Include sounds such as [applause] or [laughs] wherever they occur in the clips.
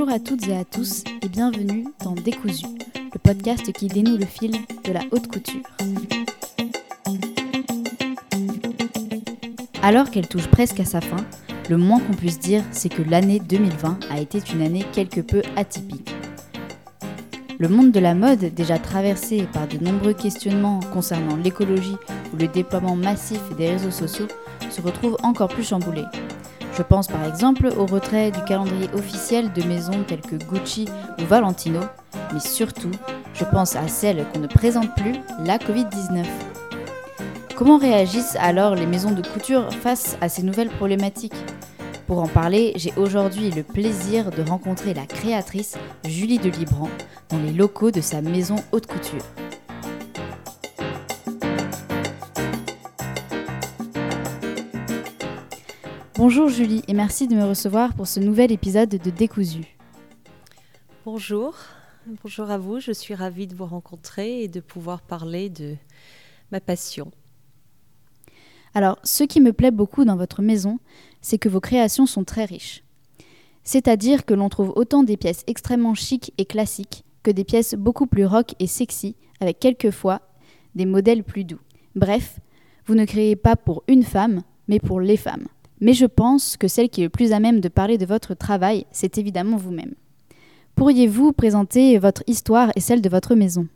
Bonjour à toutes et à tous et bienvenue dans Décousu, le podcast qui dénoue le fil de la haute couture. Alors qu'elle touche presque à sa fin, le moins qu'on puisse dire, c'est que l'année 2020 a été une année quelque peu atypique. Le monde de la mode, déjà traversé par de nombreux questionnements concernant l'écologie ou le déploiement massif des réseaux sociaux, se retrouve encore plus chamboulé. Je pense par exemple au retrait du calendrier officiel de maisons telles que Gucci ou Valentino, mais surtout, je pense à celle qu'on ne présente plus, la Covid-19. Comment réagissent alors les maisons de couture face à ces nouvelles problématiques? Pour en parler, j'ai aujourd'hui le plaisir de rencontrer la créatrice Julie de Libran dans les locaux de sa maison haute couture. Bonjour Julie et merci de me recevoir pour ce nouvel épisode de Décousu. Bonjour, bonjour à vous, je suis ravie de vous rencontrer et de pouvoir parler de ma passion. Alors, ce qui me plaît beaucoup dans votre maison, c'est que vos créations sont très riches. C'est-à-dire que l'on trouve autant des pièces extrêmement chic et classiques que des pièces beaucoup plus rock et sexy, avec quelquefois des modèles plus doux. Bref, vous ne créez pas pour une femme, mais pour les femmes. Mais je pense que celle qui est le plus à même de parler de votre travail, c'est évidemment vous-même. Pourriez-vous présenter votre histoire et celle de votre maison?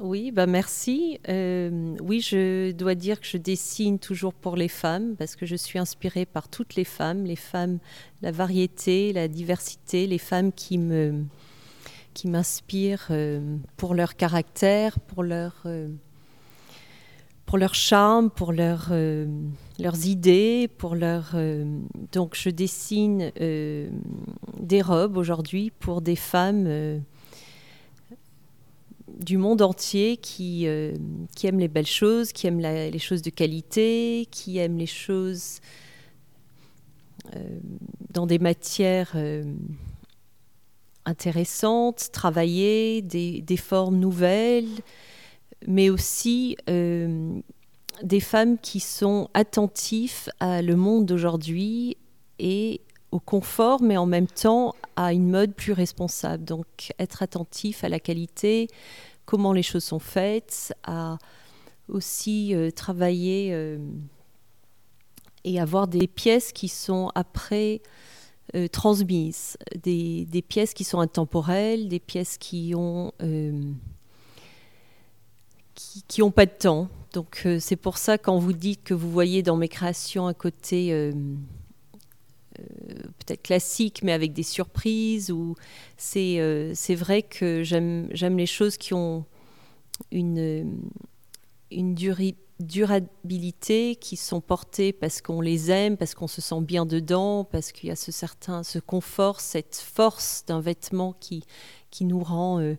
Oui, bah merci. Euh, oui, je dois dire que je dessine toujours pour les femmes parce que je suis inspirée par toutes les femmes, les femmes, la variété, la diversité, les femmes qui me qui m'inspirent euh, pour leur caractère, pour leur euh, pour leur charme, pour leur, leurs idées, pour leur donc je dessine des robes aujourd'hui pour des femmes du monde entier qui, euh, qui aiment les belles choses, qui aiment les choses de qualité, qui aiment les choses euh, dans des matières euh, intéressantes, travaillées, des, des, formes nouvelles, mais aussi des femmes qui sont attentives à le monde d'aujourd'hui et au confort, mais en même temps à une mode plus responsable. Donc être attentif à la qualité, comment les choses sont faites, à aussi euh, travailler euh, et avoir des pièces qui sont après euh, transmises, des, des, pièces qui sont intemporelles, des pièces qui ont qui n'ont pas de temps. Donc c'est pour ça quand vous dites que vous voyez dans mes créations un côté peut-être classique, mais avec des surprises. Ou c'est euh, vrai que j'aime les choses qui ont une, une durabilité, qui sont portées parce qu'on les aime, parce qu'on se sent bien dedans, parce qu'il y a ce certain ce confort, cette force d'un vêtement qui, qui nous rend euh,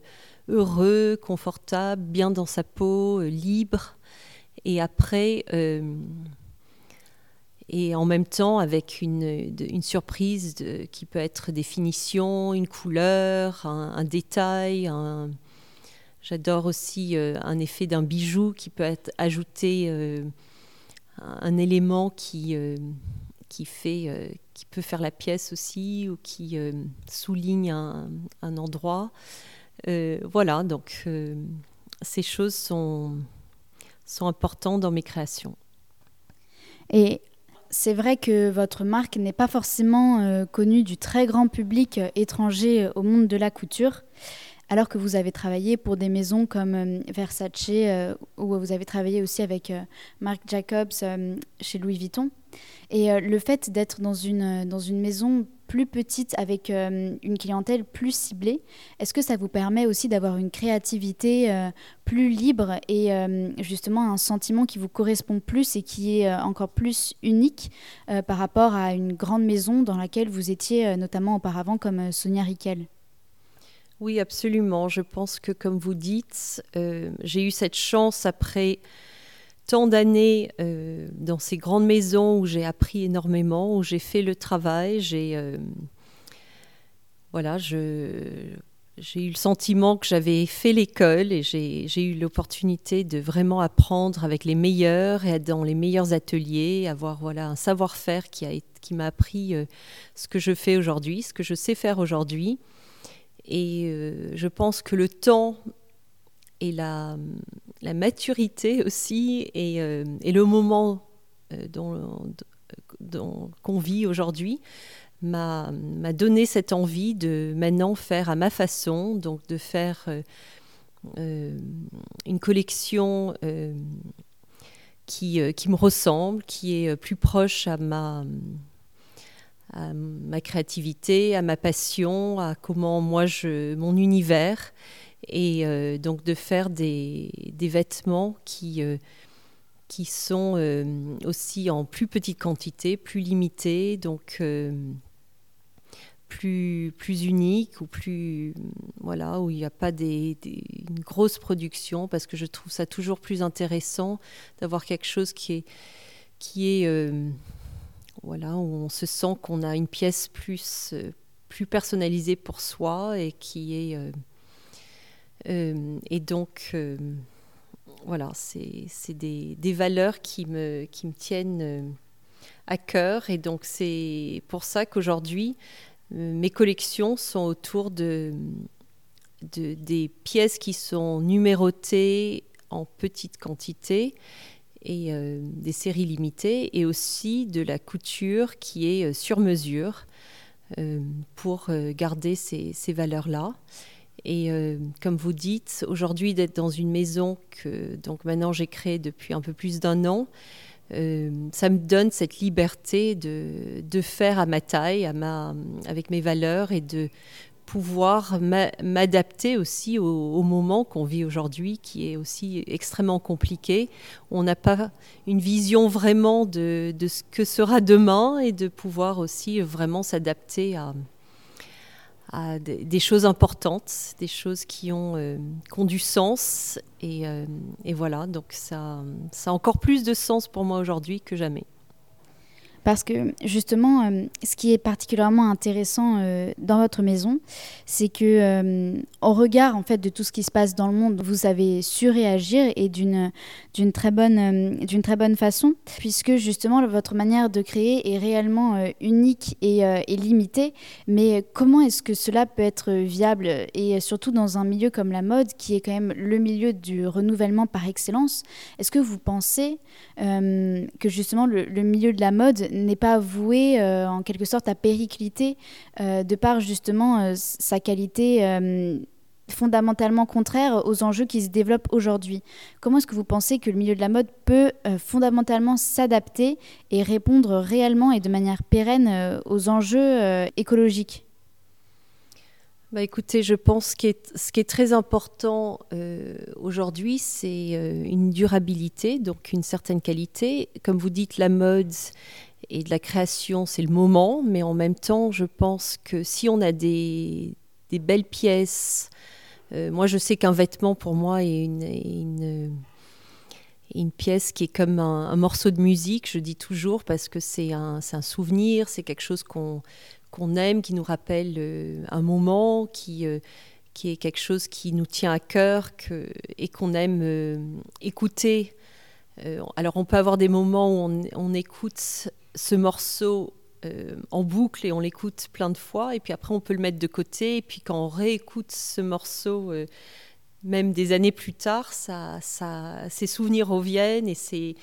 heureux, confortable, bien dans sa peau, euh, libre. Et après, et en même temps avec une, surprise qui peut être des finitions, une couleur, un, détail. J'adore aussi euh, un effet d'un bijou qui peut être ajouté, euh, un élément qui, euh, qui, fait, qui peut faire la pièce aussi ou qui souligne un endroit. voilà, donc ces choses sont, sont importantes dans mes créations. Et c'est vrai que votre marque n'est pas forcément euh, connue du très grand public euh, étranger euh, au monde de la couture, alors que vous avez travaillé pour des maisons comme Versace, ou vous avez travaillé aussi avec Marc Jacobs chez Louis Vuitton. Et le fait d'être dans une, dans une maison plus petite avec euh, une clientèle plus ciblée, est-ce que ça vous permet aussi d'avoir une créativité euh, plus libre et euh, justement un sentiment qui vous correspond plus et qui est encore plus unique par rapport à une grande maison dans laquelle vous étiez notamment auparavant comme Sonia Riquel? Oui, absolument. Je pense que comme vous dites, j'ai eu cette chance après tant d'années euh, dans ces grandes maisons où j'ai appris énormément, où j'ai fait le travail, j'ai euh, voilà, j'ai eu le sentiment que j'avais fait l'école et j'ai eu l'opportunité de vraiment apprendre avec les meilleurs et dans les meilleurs ateliers, avoir voilà un savoir-faire qui a qui m'a appris euh, ce que je fais aujourd'hui, ce que je sais faire aujourd'hui. Et je pense que le temps et la, la maturité aussi et, euh, le moment dont, dont qu'on vit aujourd'hui m'a donné cette envie de maintenant faire à ma façon, donc de faire euh, euh, une collection euh, qui, qui, me ressemble, qui est plus proche à ma, à ma créativité, à ma passion, à comment moi je, mon univers, et donc de faire des, des vêtements qui qui sont aussi en plus petite quantité, plus limités, donc plus, plus unique ou plus voilà où il n'y a pas des, une grosse production parce que je trouve ça toujours plus intéressant d'avoir quelque chose qui est qui est euh, voilà où on se sent qu'on a une pièce plus euh, plus personnalisée pour soi et qui est euh, et donc voilà c'est des, valeurs qui me tiennent à cœur et donc c'est pour ça qu'aujourd'hui euh, mes collections sont autour de, des pièces qui sont numérotées en petite quantité et euh, des séries limitées et aussi de la couture qui est euh, sur mesure pour garder ces valeurs-là. Et comme vous dites, aujourd'hui d'être dans une maison que donc maintenant j'ai créée depuis un peu plus d'un an, euh, ça me donne cette liberté de, de, faire à ma taille, à ma, avec mes valeurs et de pouvoir m'adapter aussi au, moment qu'on vit aujourd'hui, qui est aussi extrêmement compliqué. On n'a pas une vision vraiment de, de, ce que sera demain et de pouvoir aussi vraiment s'adapter à, à des, choses importantes, des choses qui ont, euh, qui ont du sens. Et, euh, et, voilà, donc ça, ça a encore plus de sens pour moi aujourd'hui que jamais. Parce que justement, euh, ce qui est particulièrement intéressant euh, dans votre maison, c'est que euh, au regard en fait de tout ce qui se passe dans le monde, vous avez su réagir et d'une d'une très bonne d'une très bonne façon, puisque justement votre manière de créer est réellement unique et, limitée. Mais comment est-ce que cela peut être viable et surtout dans un milieu comme la mode, qui est quand même le milieu du renouvellement par excellence? Est-ce que vous pensez que justement le milieu de la mode n'est pas voué euh, en quelque sorte à péricliter euh, de par justement euh, sa qualité fondamentalement contraire aux enjeux qui se développent aujourd'hui. Comment est-ce que vous pensez que le milieu de la mode peut fondamentalement s'adapter et répondre réellement et de manière pérenne aux enjeux écologiques? Bah écoutez, je pense que ce qui est très important aujourd'hui, c'est une durabilité, donc une certaine qualité. Comme vous dites, la mode et de la création, c'est le moment, mais en même temps, je pense que si on a des, belles pièces, euh, moi je sais qu'un vêtement pour moi est une, une, pièce qui est comme un, morceau de musique, je dis toujours, parce que c'est un, souvenir, c'est quelque chose qu'on aime, qui nous rappelle euh, un moment, qui, euh, est quelque chose qui nous tient à cœur et qu'on aime écouter. alors on peut avoir des moments où on écoute ce morceau euh, en boucle et on l'écoute plein de fois. Et puis après, on peut le mettre de côté. Et puis quand on réécoute ce morceau, euh, même des années plus tard, ça, ça, ces souvenirs reviennent et c'est,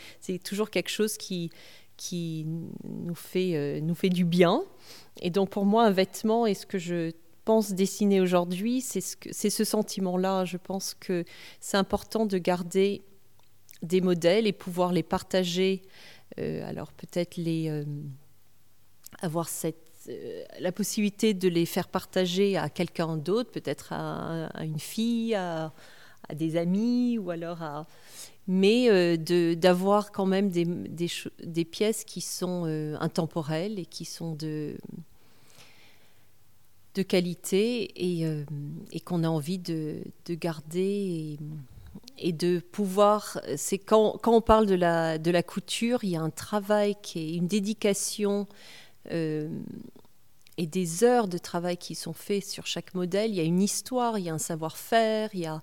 toujours quelque chose qui, qui nous, fait, euh, nous fait du bien. Et donc pour moi, un vêtement et ce que je pense dessiner aujourd'hui, c'est ce, c'est ce sentiment-là. Je pense que c'est important de garder des modèles et pouvoir les partager alors peut-être les euh, avoir cette euh, la possibilité de les faire partager à quelqu'un d'autre, peut-être à, une fille, à, des amis, ou alors à... Mais d'avoir quand même des, des, pièces qui sont intemporelles et qui sont de, de qualité et, et qu'on a envie de, de garder. Et de pouvoir, c'est quand, on parle de la, de la couture, il y a un travail qui est une dédication euh, et des heures de travail qui sont faites sur chaque modèle. Il y a une histoire, il y a un savoir-faire, il y a...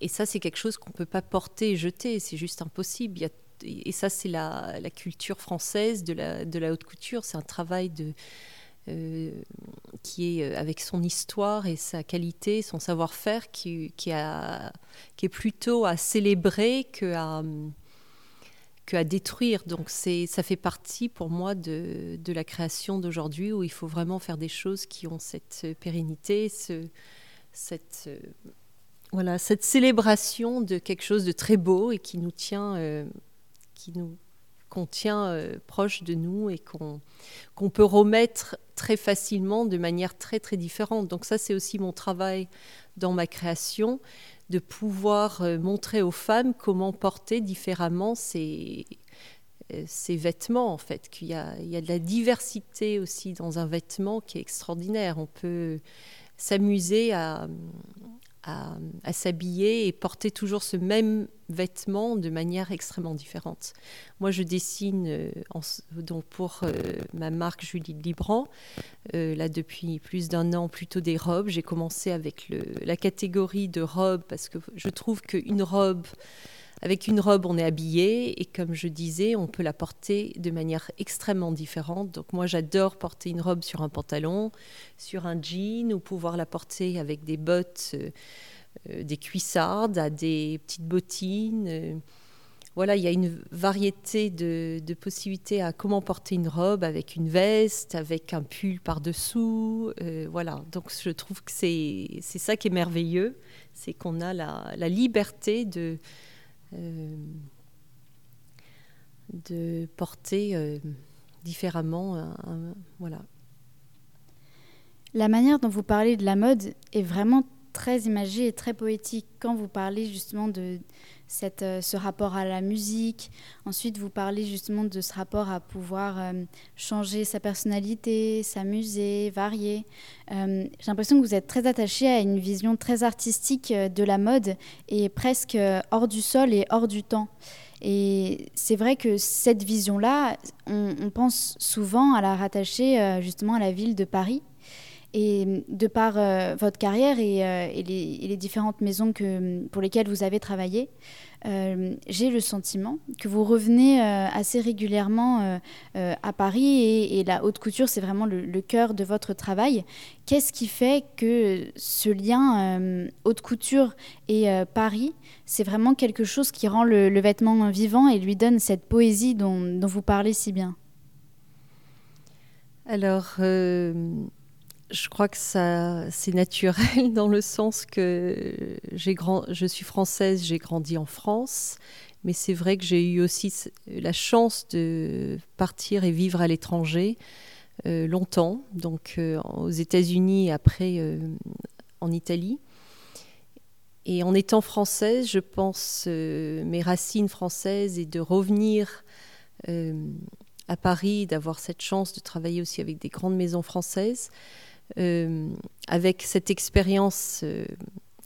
et ça c'est quelque chose qu'on ne peut pas porter et jeter, c'est juste impossible. Et ça c'est la, la, culture française de la, de la haute couture, c'est un travail de, qui est euh, avec son histoire et sa qualité, son savoir-faire, qui, est plutôt à célébrer que à, détruire. Donc ça fait partie pour moi de, de la création d'aujourd'hui où il faut vraiment faire des choses qui ont cette pérennité, ce, cette, euh, voilà, cette célébration de quelque chose de très beau et qui nous tient, qui nous qu'on tient euh, proche de nous et qu'on peut remettre très facilement de manière très très différente. Donc ça c'est aussi mon travail dans ma création, de pouvoir euh, montrer aux femmes comment porter différemment ces, euh, ces vêtements en fait, qu'il y, y a de la diversité aussi dans un vêtement qui est extraordinaire. On peut s'amuser à, à, s'habiller et porter toujours ce même vêtement de manière extrêmement différente. Moi, je dessine euh, donc pour euh, ma marque Julie Libran, euh, là depuis plus d'un an, plutôt des robes. J'ai commencé avec la catégorie de robes parce que je trouve qu'une robe avec une robe, on est habillé et comme je disais, on peut la porter de manière extrêmement différente. Donc moi, j'adore porter une robe sur un pantalon, sur un jean ou pouvoir la porter avec des bottes, euh, euh, des cuissardes, des petites bottines. Euh. voilà, il y a une variété de, possibilités à comment porter une robe avec une veste, avec un pull par-dessous. voilà, donc je trouve que c'est ça qui est merveilleux, c'est qu'on a la, liberté de de porter euh, différemment. voilà. La manière dont vous parlez de la mode est vraiment très imagée et très poétique. Quand vous parlez justement de cette, euh, ce rapport à la musique, ensuite vous parlez justement de ce rapport à pouvoir changer sa personnalité, s'amuser, varier. J'ai l'impression que vous êtes très attaché à une vision très artistique de la mode et presque hors du sol et hors du temps. Et c'est vrai que cette vision-là, on, on, pense souvent à la rattacher justement à la ville de Paris. Et de par euh, votre carrière et, euh, et, les, différentes maisons pour lesquelles vous avez travaillé, euh, j'ai le sentiment que vous revenez assez régulièrement à Paris et, la haute couture, c'est vraiment le, cœur de votre travail. Qu'est-ce qui fait que ce lien haute couture et Paris, c'est vraiment quelque chose qui rend le, vêtement vivant et lui donne cette poésie dont vous parlez si bien? Alors je crois que ça, c'est naturel [laughs] dans le sens que j'ai grand, je suis française, j'ai grandi en France, mais c'est vrai que j'ai eu aussi la chance de partir et vivre à l'étranger euh, longtemps, donc euh, aux États-Unis après euh, en Italie. Et en étant française, je pense mes racines françaises et de revenir à Paris, d'avoir cette chance de travailler aussi avec des grandes maisons françaises. Euh, avec cette expérience euh,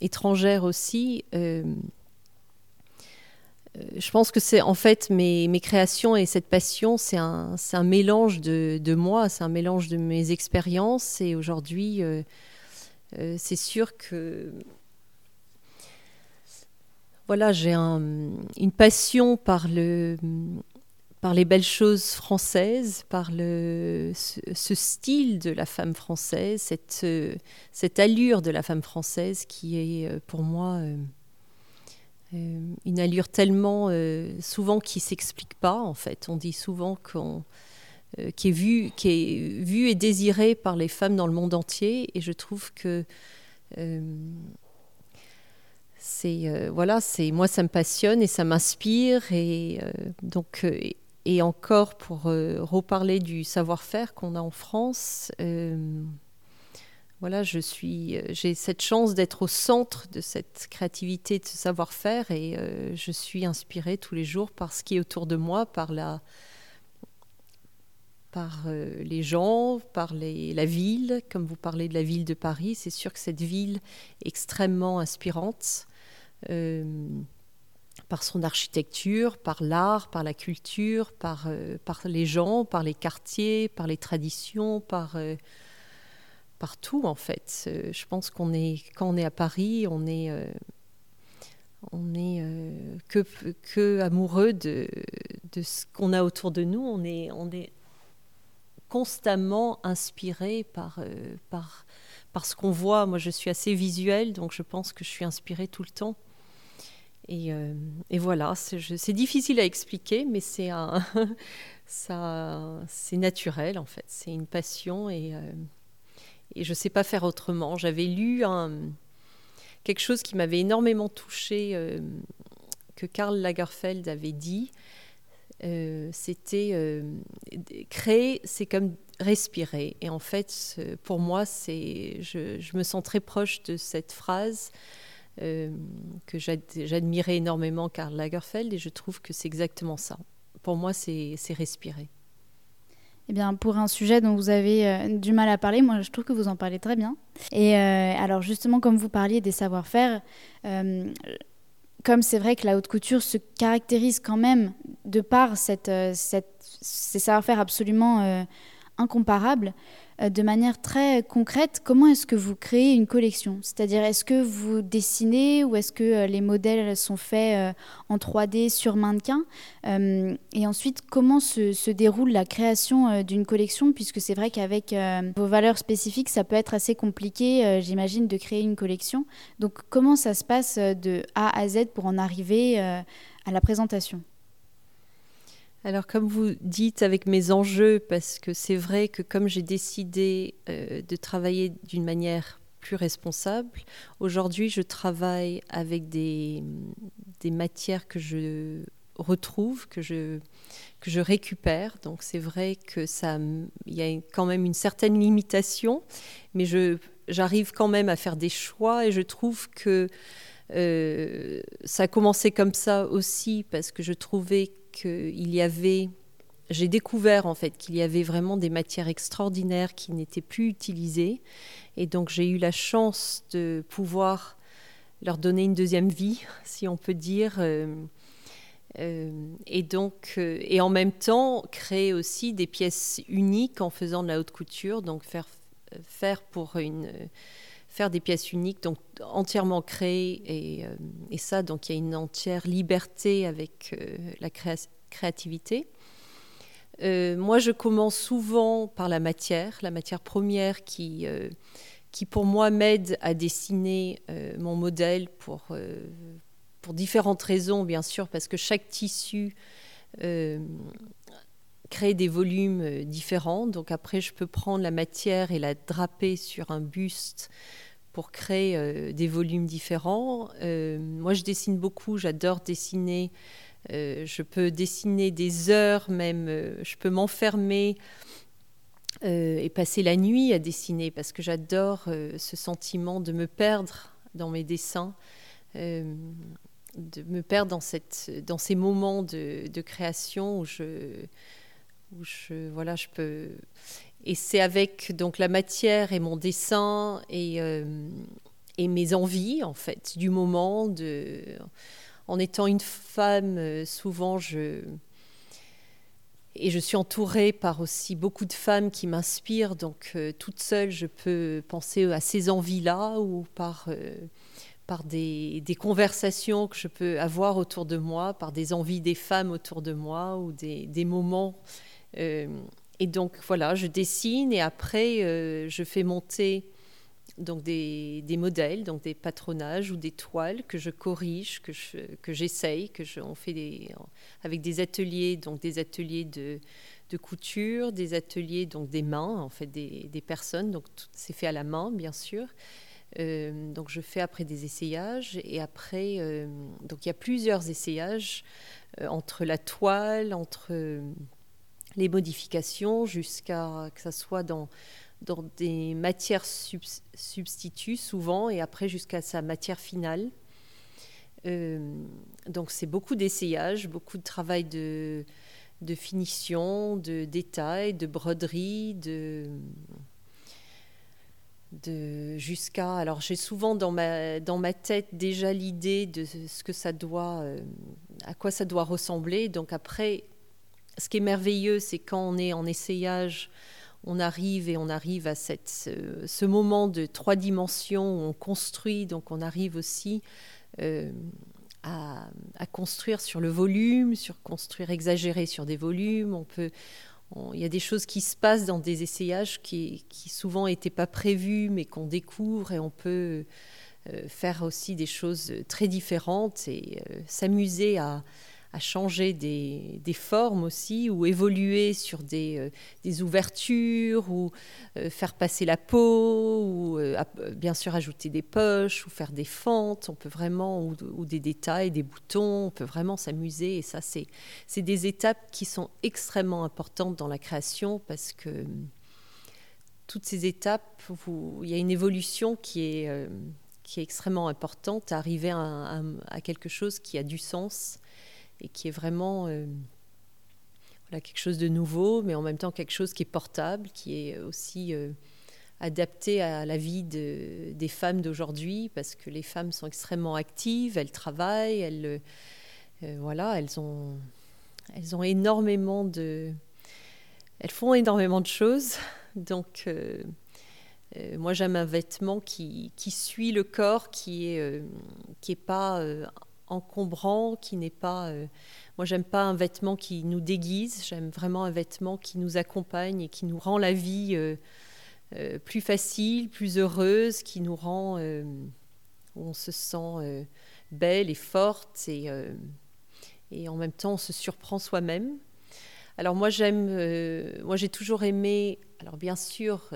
étrangère aussi, euh, je pense que c'est en fait mes, créations et cette passion, c'est un, mélange de, moi, c'est un mélange de mes expériences. Et aujourd'hui, c'est sûr que voilà, j'ai un, une passion par le, par les belles choses françaises, par le, ce, style de la femme française, cette, cette allure de la femme française qui est euh, pour moi euh, euh, une allure tellement euh, souvent qui s'explique pas en fait. On dit souvent qu'on euh, qui est vue et désirée par les femmes dans le monde entier et je trouve que c'est voilà c'est moi ça me passionne et ça m'inspire et donc encore, pour euh, reparler du savoir-faire qu'on a en France, euh, voilà, je suis, euh, j'ai cette chance d'être au centre de cette créativité, de ce savoir-faire, et je suis inspirée tous les jours par ce qui est autour de moi, par la, par les gens, par les, la ville. Comme vous parlez de la ville de Paris, c'est sûr que cette ville est extrêmement inspirante. Euh, par son architecture, par l'art, par la culture, par, euh, par les gens, par les quartiers, par les traditions, par, euh, partout en fait. je pense qu'on est quand on est à Paris, on est on est que, que amoureux de, de ce qu'on a autour de nous. On est, on est constamment inspiré par, par, par ce qu'on voit. Moi, je suis assez visuelle, donc je pense que je suis inspirée tout le temps. Et, euh, voilà, c'est difficile à expliquer, mais [laughs] c'est naturel en fait. C'est une passion et, euh, et je ne sais pas faire autrement. J'avais lu quelque chose qui m'avait énormément touché euh, que Karl Lagerfeld avait dit. C'était créer, c'est comme respirer. Et en fait, pour moi, je, me sens très proche de cette phrase euh, que j'admirais énormément Karl Lagerfeld et je trouve que c'est exactement ça. Pour moi, c'est respirer. Eh bien, pour un sujet dont vous avez euh, du mal à parler, moi je trouve que vous en parlez très bien. Et euh, alors justement, comme vous parliez des savoir-faire, comme c'est vrai que la haute couture se caractérise quand même de par cette, ces savoir-faire absolument incomparable. Euh, de manière très concrète, comment est-ce que vous créez une collection? C'est-à-dire, est-ce que vous dessinez ou est-ce que euh, les modèles sont faits euh, en 3D sur mannequin? Et ensuite, comment se, déroule la création d'une collection? Puisque c'est vrai qu'avec vos valeurs spécifiques, ça peut être assez compliqué, j'imagine, de créer une collection. Donc, comment ça se passe de A à Z pour en arriver à la présentation? Alors comme vous dites avec mes enjeux, parce que c'est vrai que comme j'ai décidé euh, de travailler d'une manière plus responsable, aujourd'hui je travaille avec des, des, matières que je retrouve, que je, que je récupère. Donc c'est vrai que ça, y a quand même une certaine limitation, mais je, j'arrive quand même à faire des choix et je trouve que euh, ça a commencé comme ça aussi parce que je trouvais qu'il y avait, j'ai découvert en fait qu'il y avait vraiment des matières extraordinaires qui n'étaient plus utilisées. Et donc j'ai eu la chance de pouvoir leur donner une deuxième vie, [laughs] si on peut dire. Euh, euh, et donc, euh, et en même temps, créer aussi des pièces uniques en faisant de la haute couture, donc faire, faire pour une faire des pièces uniques, donc entièrement créées. Et, euh, et ça, donc il y a une entière liberté avec euh, la créativité. Euh, moi, je commence souvent par la matière, la matière première qui, qui pour moi m'aide à dessiner mon modèle pour, pour différentes raisons, bien sûr, parce que chaque tissu crée des volumes différents. Donc après, je peux prendre la matière et la draper sur un buste pour créer euh, des volumes différents. Euh, moi, je dessine beaucoup, j'adore dessiner. Euh, je peux dessiner des heures même, je peux m'enfermer et passer la nuit à dessiner parce que j'adore ce sentiment de me perdre dans mes dessins, de me perdre dans, ces moments de création où je, où je, voilà, je peux et c'est avec donc la matière et mon dessin et, euh, et mes envies, en fait, du moment. De... En étant une femme, euh, souvent, je... Et je suis entourée par aussi beaucoup de femmes qui m'inspirent. Donc, euh, toute seule, je peux penser à ces envies-là ou par, par des, des, conversations que je peux avoir autour de moi, par des envies des femmes autour de moi ou des, des moments et donc voilà, je dessine et après euh, je fais monter donc des, modèles, donc des patronages ou des toiles que je corrige, que je, que j'essaye, que je, on fait des, avec des ateliers, donc des ateliers de, couture, des ateliers donc des mains, en fait des, des personnes, donc c'est fait à la main bien sûr. Euh, donc je fais après des essayages et après euh, donc il y a plusieurs essayages entre la toile, entre les modifications jusqu'à que ça soit dans, des matières substituts souvent et après jusqu'à sa matière finale. Euh, donc c'est beaucoup d'essayages, beaucoup de travail de, finition, de détail, de broderie, de, jusqu'à alors j'ai souvent dans ma dans ma tête déjà l'idée de ce que ça doit euh, à quoi ça doit ressembler donc après ce qui est merveilleux, c'est quand on est en essayage, on arrive et on arrive à cette, ce, moment de trois dimensions où on construit, donc on arrive aussi à, construire sur le volume, sur construire exagéré sur des volumes. On peut, il y a des choses qui se passent dans des essayages qui, souvent n'étaient pas prévus, mais qu'on découvre et on peut euh, faire aussi des choses très différentes et euh, s'amuser à, à changer des, formes aussi, ou évoluer sur des, euh, ouvertures, ou euh, faire passer la peau, ou euh, bien sûr ajouter des poches, ou faire des fentes, on peut vraiment, ou, des détails, des boutons, on peut vraiment s'amuser. Et ça, c'est des étapes qui sont extrêmement importantes dans la création parce que toutes ces étapes, il y a une évolution qui est, qui est extrêmement importante, arriver à quelque chose qui a du sens et qui est vraiment euh, voilà, quelque chose de nouveau, mais en même temps quelque chose qui est portable, qui est aussi euh, adapté à la vie de, des femmes d'aujourd'hui, parce que les femmes sont extrêmement actives, elles travaillent, elles, euh, voilà, elles ont, elles ont énormément de, elles font énormément de choses, [laughs] donc. moi, j'aime un vêtement qui, qui, suit le corps, qui est, qui est pas encombrant, qui n'est pas. Euh, moi, j'aime pas un vêtement qui nous déguise. J'aime vraiment un vêtement qui nous accompagne et qui nous rend la vie euh, euh, plus facile, plus heureuse, qui nous rend. on se sent belle et forte et, et en même temps on se surprend soi-même. Alors moi j'aime, moi j'ai toujours aimé. Alors bien sûr,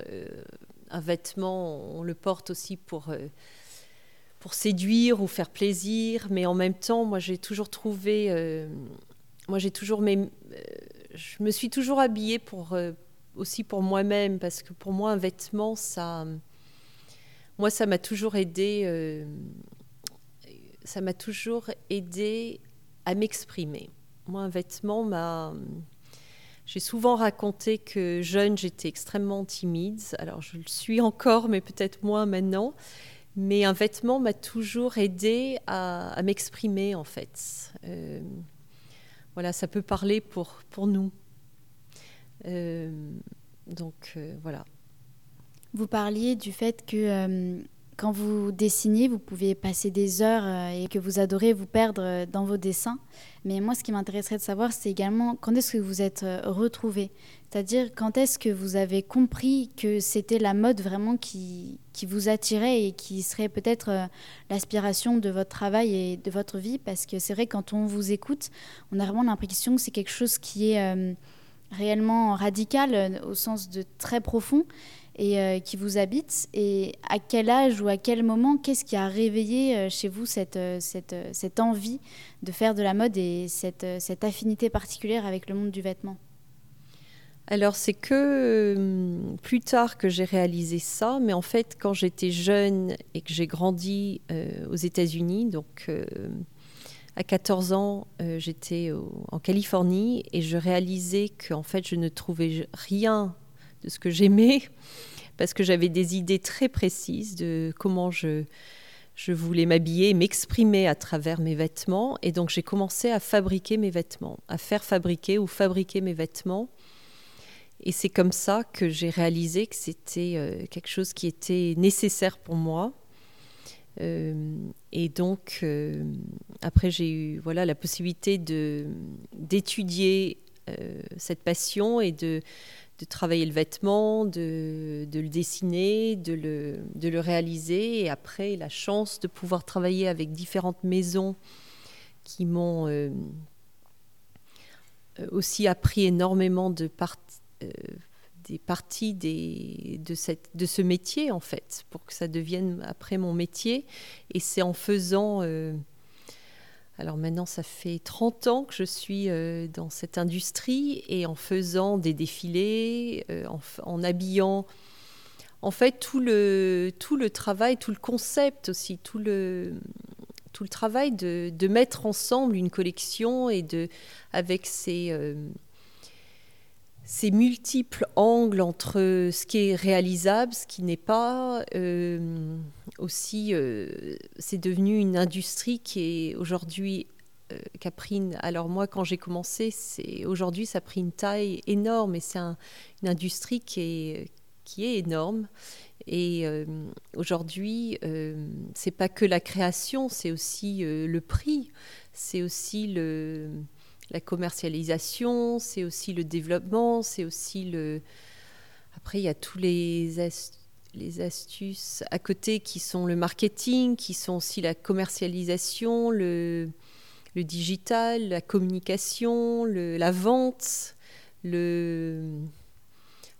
un vêtement, on le porte aussi pour pour séduire ou faire plaisir, mais en même temps, moi j'ai toujours trouvé, euh, moi j'ai toujours, mais euh, je me suis toujours habillée pour euh, aussi pour moi-même parce que pour moi un vêtement ça, moi ça m'a toujours aidé, ça m'a toujours aidé à m'exprimer. Moi un vêtement m'a j'ai souvent raconté que jeune, j'étais extrêmement timide. Alors, je le suis encore, mais peut-être moins maintenant. Mais un vêtement m'a toujours aidé à, m'exprimer, en fait. Euh, voilà, ça peut parler pour, nous. Euh, donc, euh, voilà. Vous parliez du fait que quand vous dessinez, vous pouvez passer des heures euh, et que vous adorez vous perdre euh, dans vos dessins. Mais moi, ce qui m'intéresserait de savoir, c'est également quand est-ce que vous êtes euh, retrouvé C'est-à-dire quand est-ce que vous avez compris que c'était la mode vraiment qui, qui vous attirait et qui serait peut-être l'aspiration de votre travail et de votre vie? Parce que c'est vrai, quand on vous écoute, on a vraiment l'impression que c'est quelque chose qui est réellement radical au sens de très profond et euh, qui vous habite. Et à quel âge ou à quel moment, qu'est-ce qui a réveillé euh, chez vous cette, euh, cette, cette, envie de faire de la mode et cette, cette affinité particulière avec le monde du vêtement? Alors c'est que plus tard que j'ai réalisé ça, mais en fait quand j'étais jeune et que j'ai grandi aux États-Unis, donc à 14 ans j'étais en Californie et je réalisais qu'en fait je ne trouvais rien ce que j'aimais, parce que j'avais des idées très précises de comment je, je voulais m'habiller, m'exprimer à travers mes vêtements. Et donc j'ai commencé à fabriquer mes vêtements, à faire fabriquer ou fabriquer mes vêtements. Et c'est comme ça que j'ai réalisé que c'était euh, quelque chose qui était nécessaire pour moi. Euh, et donc, euh, après, j'ai eu voilà, la possibilité d'étudier cette passion et de, de travailler le vêtement, de, le dessiner, de le, réaliser. Et après, la chance de pouvoir travailler avec différentes maisons qui m'ont euh, euh, aussi appris énormément euh, des parties de ce métier, en fait, pour que ça devienne après mon métier. Et c'est en faisant alors maintenant, ça fait 30 ans que je suis euh, dans cette industrie et en faisant des défilés, euh, en, habillant, en fait, tout le, tout le travail, tout le concept aussi, tout le, tout le travail de, de mettre ensemble une collection et de, avec ces, euh, ces multiples angles entre ce qui est réalisable, ce qui n'est pas. Euh, aussi, euh, c'est devenu une industrie qui est aujourd'hui, euh, pris alors moi quand j'ai commencé, aujourd'hui ça a pris une taille énorme et c'est une industrie qui est qui est énorme. Et aujourd'hui, c'est pas que la création, c'est aussi le prix, c'est aussi le, la commercialisation, c'est aussi le développement, c'est aussi le. Après, il y a tous les, les astuces à côté qui sont le marketing, qui sont aussi la commercialisation, le, le digital, la communication, la vente, le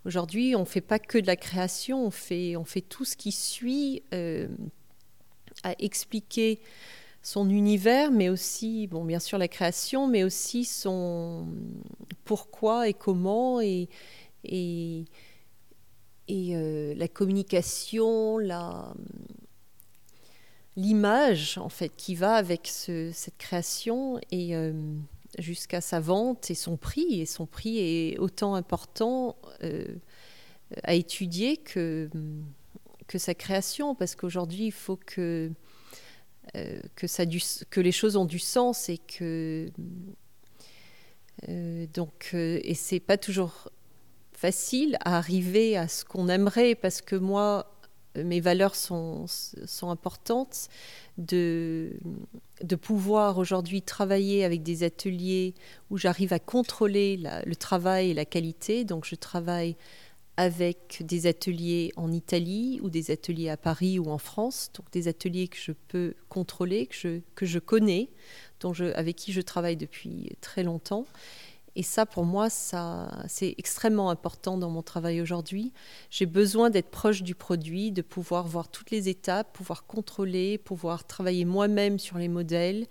Aujourd'hui, on ne fait pas que de la création, on fait, on fait tout ce qui suit euh, à expliquer son univers, mais aussi, bon, bien sûr, la création, mais aussi son pourquoi et comment, et, et, euh, la communication, la l'image en fait qui va avec cette création et euh, jusqu'à sa vente et son prix. Et son prix est autant important euh, à étudier que, que sa création, parce qu'aujourd'hui, il faut que, que, ça que les choses ont du sens et que. Euh, donc, et c'est pas toujours facile à arriver à ce qu'on aimerait, parce que moi, mes valeurs sont, sont importantes, de, de pouvoir aujourd'hui travailler avec des ateliers où j'arrive à contrôler le travail et la qualité. Donc je travaille avec des ateliers en Italie ou des ateliers à Paris ou en France, donc des ateliers que je peux contrôler, que je, que je connais, dont je, avec qui je travaille depuis très longtemps. Et ça, pour moi, ça, c'est extrêmement important dans mon travail aujourd'hui. J'ai besoin d'être proche du produit, de pouvoir voir toutes les étapes, pouvoir contrôler, pouvoir travailler moi-même sur les modèles,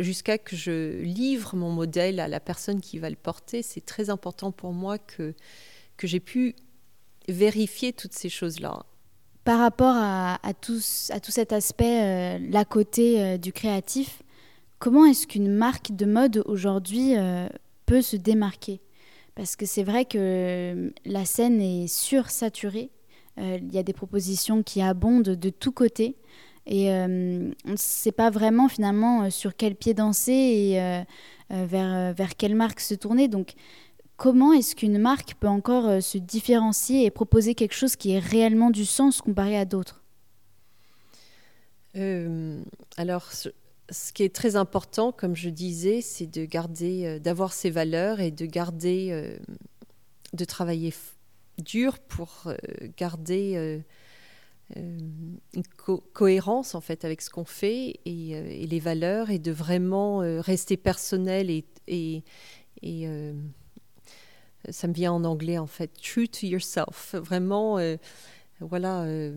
jusqu'à que je livre mon modèle à la personne qui va le porter. C'est très important pour moi que, que j'ai pu vérifier toutes ces choses-là. Par rapport à, tout, cet aspect, euh, la côté euh, du créatif, comment est-ce qu'une marque de mode aujourd'hui euh, peut se démarquer? Parce que c'est vrai que euh, la scène est sursaturée. Il y a des propositions qui abondent de tous côtés. Et on ne sait pas vraiment finalement sur quel pied danser et vers, vers quelle marque se tourner. Donc comment est-ce qu'une marque peut encore se différencier et proposer quelque chose qui ait réellement du sens comparé à d'autres? Alors, ce qui est très important, comme je disais, c'est de garder, euh, d'avoir ses valeurs et de garder, euh, de travailler dur pour euh, garder une cohérence en fait avec ce qu'on fait et, les valeurs et de vraiment rester personnel et ça me vient en anglais en fait, true to yourself, vraiment voilà, euh,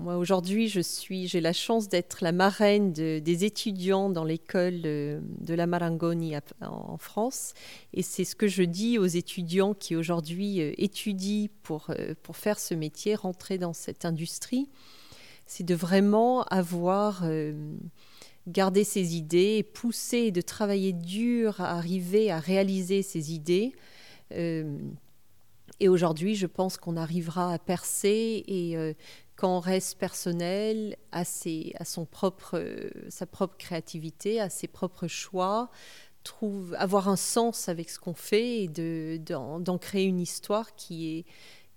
moi aujourd'hui, je suis, j'ai la chance d'être la marraine des étudiants dans l'école euh, de la Marangoni en France, et c'est ce que je dis aux étudiants qui aujourd'hui euh, étudient pour pour faire ce métier, rentrer dans cette industrie, c'est de vraiment avoir gardé ses idées, pousser, de travailler dur à arriver à réaliser ses idées. Et aujourd'hui, je pense qu'on arrivera à percer et euh, quand on reste personnel, à, à son propre, euh, sa propre créativité, à ses propres choix, trouve, avoir un sens avec ce qu'on fait et de, d'en, créer une histoire qui, est,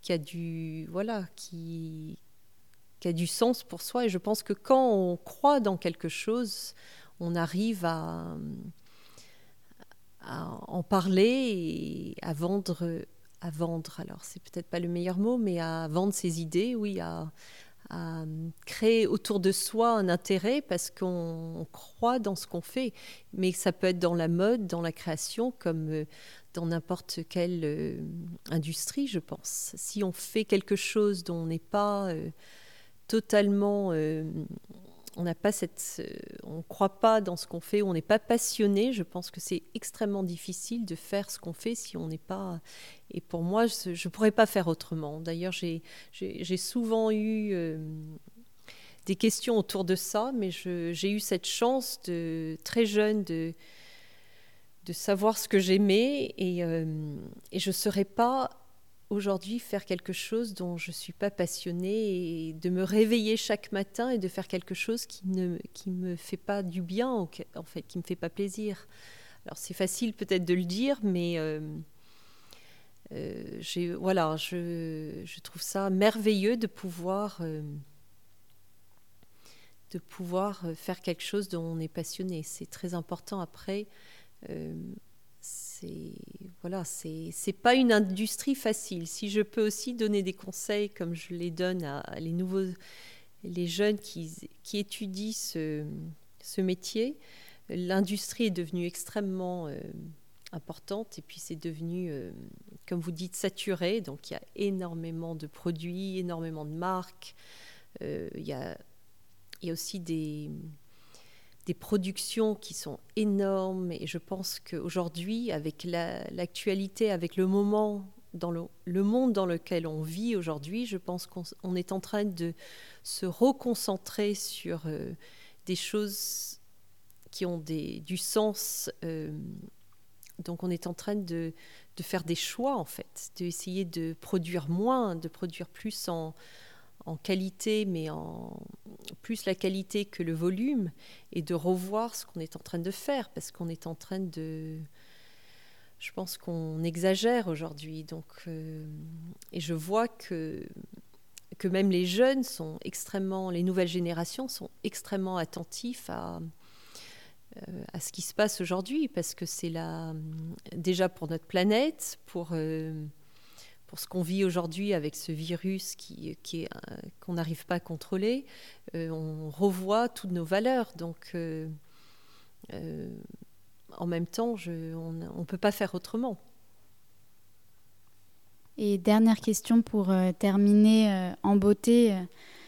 qui, a du, voilà, qui, qui a du sens pour soi. Et je pense que quand on croit dans quelque chose, on arrive à, à en parler et à vendre à vendre, alors c'est peut-être pas le meilleur mot, mais à vendre ses idées, oui, à, créer autour de soi un intérêt parce qu'on croit dans ce qu'on fait. Mais ça peut être dans la mode, dans la création, comme euh, dans n'importe quelle euh, industrie, je pense. Si on fait quelque chose dont on n'est pas euh, totalement on n'a pas cette, on croit pas dans ce qu'on fait, on n'est pas passionné. Je pense que c'est extrêmement difficile de faire ce qu'on fait si on n'est pas. Et pour moi, je ne pourrais pas faire autrement. D'ailleurs, j'ai souvent eu euh, des questions autour de ça, mais j'ai eu cette chance de très jeune de de savoir ce que j'aimais et, euh, et je ne serais pas aujourd'hui faire quelque chose dont je ne suis pas passionnée et de me réveiller chaque matin et de faire quelque chose qui ne qui me fait pas du bien, en fait, qui me fait pas plaisir. Alors c'est facile peut-être de le dire, mais euh, euh, voilà, je, je, trouve ça merveilleux de pouvoir, euh, de pouvoir faire quelque chose dont on est passionné. C'est très important après c'est voilà, c'est pas une industrie facile. Si je peux aussi donner des conseils comme je les donne à, les nouveaux, les jeunes qui, qui étudient ce, ce métier, l'industrie est devenue extrêmement euh, importante et puis c'est devenu, euh, comme vous dites, saturé. Donc il y a énormément de produits, énormément de marques. Euh, il, y a, il y a aussi des des productions qui sont énormes et je pense qu'aujourd'hui, avec l'actualité, avec le moment, dans le, monde dans lequel on vit aujourd'hui, je pense qu'on est en train de se reconcentrer sur euh, des choses qui ont du sens. Euh, donc on est en train de, de faire des choix en fait, d'essayer de produire moins, de produire plus en, en qualité, mais en plus la qualité que le volume, et de revoir ce qu'on est en train de faire, parce qu'on est en train de... Je pense qu'on exagère aujourd'hui. Donc, euh, et je vois que, que même les jeunes sont extrêmement, les nouvelles générations sont extrêmement attentifs à, euh, à ce qui se passe aujourd'hui, parce que c'est là déjà pour notre planète, pour... Euh, pour ce qu'on vit aujourd'hui avec ce virus qui, qui est, euh, qu'on n'arrive pas à contrôler, euh, on revoit toutes nos valeurs. Donc, euh, en même temps, on ne peut pas faire autrement. Et dernière question pour terminer en beauté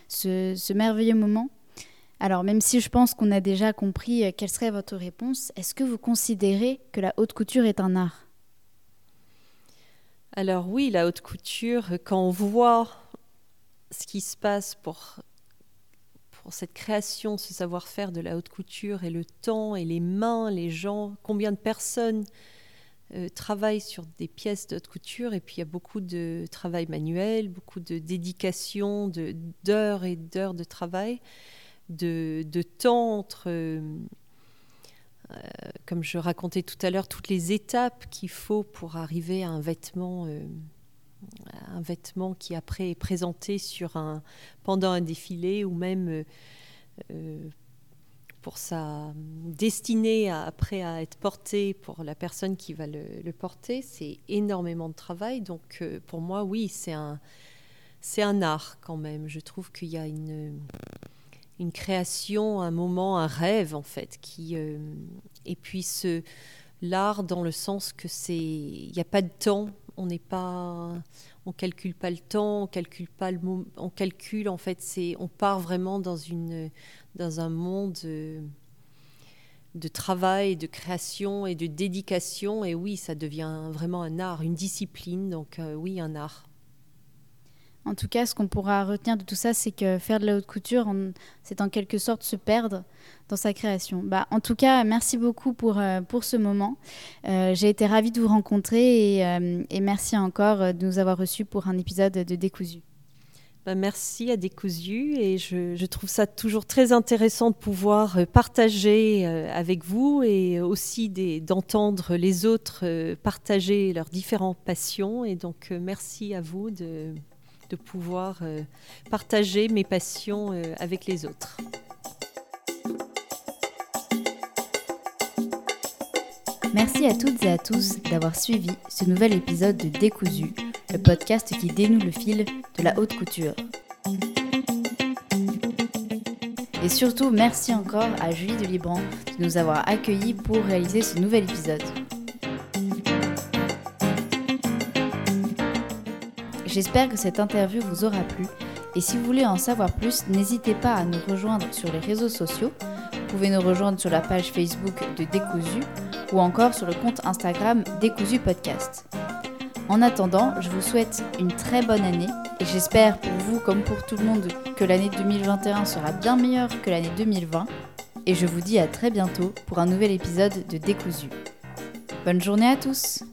ce, merveilleux moment. Alors, même si je pense qu'on a déjà compris quelle serait votre réponse, est-ce que vous considérez que la haute couture est un art? Alors oui, la haute couture, quand on voit ce qui se passe pour, cette création, ce savoir-faire de la haute couture et le temps et les mains, les gens, combien de personnes euh, travaillent sur des pièces de haute couture et puis il y a beaucoup de travail manuel, beaucoup de dédication, d'heures et d'heures de travail, de, de temps entre... comme je racontais tout à l'heure, toutes les étapes qu'il faut pour arriver à un vêtement, euh, un vêtement qui après est présenté sur un, pendant un défilé ou même euh, pour sa destinée après à être porté pour la personne qui va le, le porter, c'est énormément de travail. Donc pour moi, oui, c'est un, c'est un art quand même. Je trouve qu'il y a une une création, un moment, un rêve en fait, qui euh, et puis l'art dans le sens que c'est il n'y a pas de temps, on n'est pas on calcule pas le temps, on calcule pas le on calcule en fait c'est on part vraiment dans une dans un monde de, de travail, de création et de dédication et oui, ça devient vraiment un art, une discipline donc euh, oui, un art. En tout cas, ce qu'on pourra retenir de tout ça, c'est que faire de la haute couture, c'est en quelque sorte se perdre dans sa création. Bah, en tout cas, merci beaucoup pour, euh, pour ce moment. Euh, j'ai été ravie de vous rencontrer et, euh, merci encore de nous avoir reçus pour un épisode de Décousu. Bah, merci à Décousu et je, je, trouve ça toujours très intéressant de pouvoir partager avec vous et aussi d'entendre les autres partager leurs différentes passions. Et donc, merci à vous de de pouvoir euh, partager mes passions euh, avec les autres. Merci à toutes et à tous d'avoir suivi ce nouvel épisode de Décousu, le podcast qui dénoue le fil de la haute couture. Et surtout, merci encore à Julie de Libran de nous avoir accueillis pour réaliser ce nouvel épisode. J'espère que cette interview vous aura plu et si vous voulez en savoir plus, n'hésitez pas à nous rejoindre sur les réseaux sociaux. Vous pouvez nous rejoindre sur la page Facebook de Décousu ou encore sur le compte Instagram Décousu Podcast. En attendant, je vous souhaite une très bonne année et j'espère pour vous comme pour tout le monde que l'année 2021 sera bien meilleure que l'année 2020 et je vous dis à très bientôt pour un nouvel épisode de Décousu. Bonne journée à tous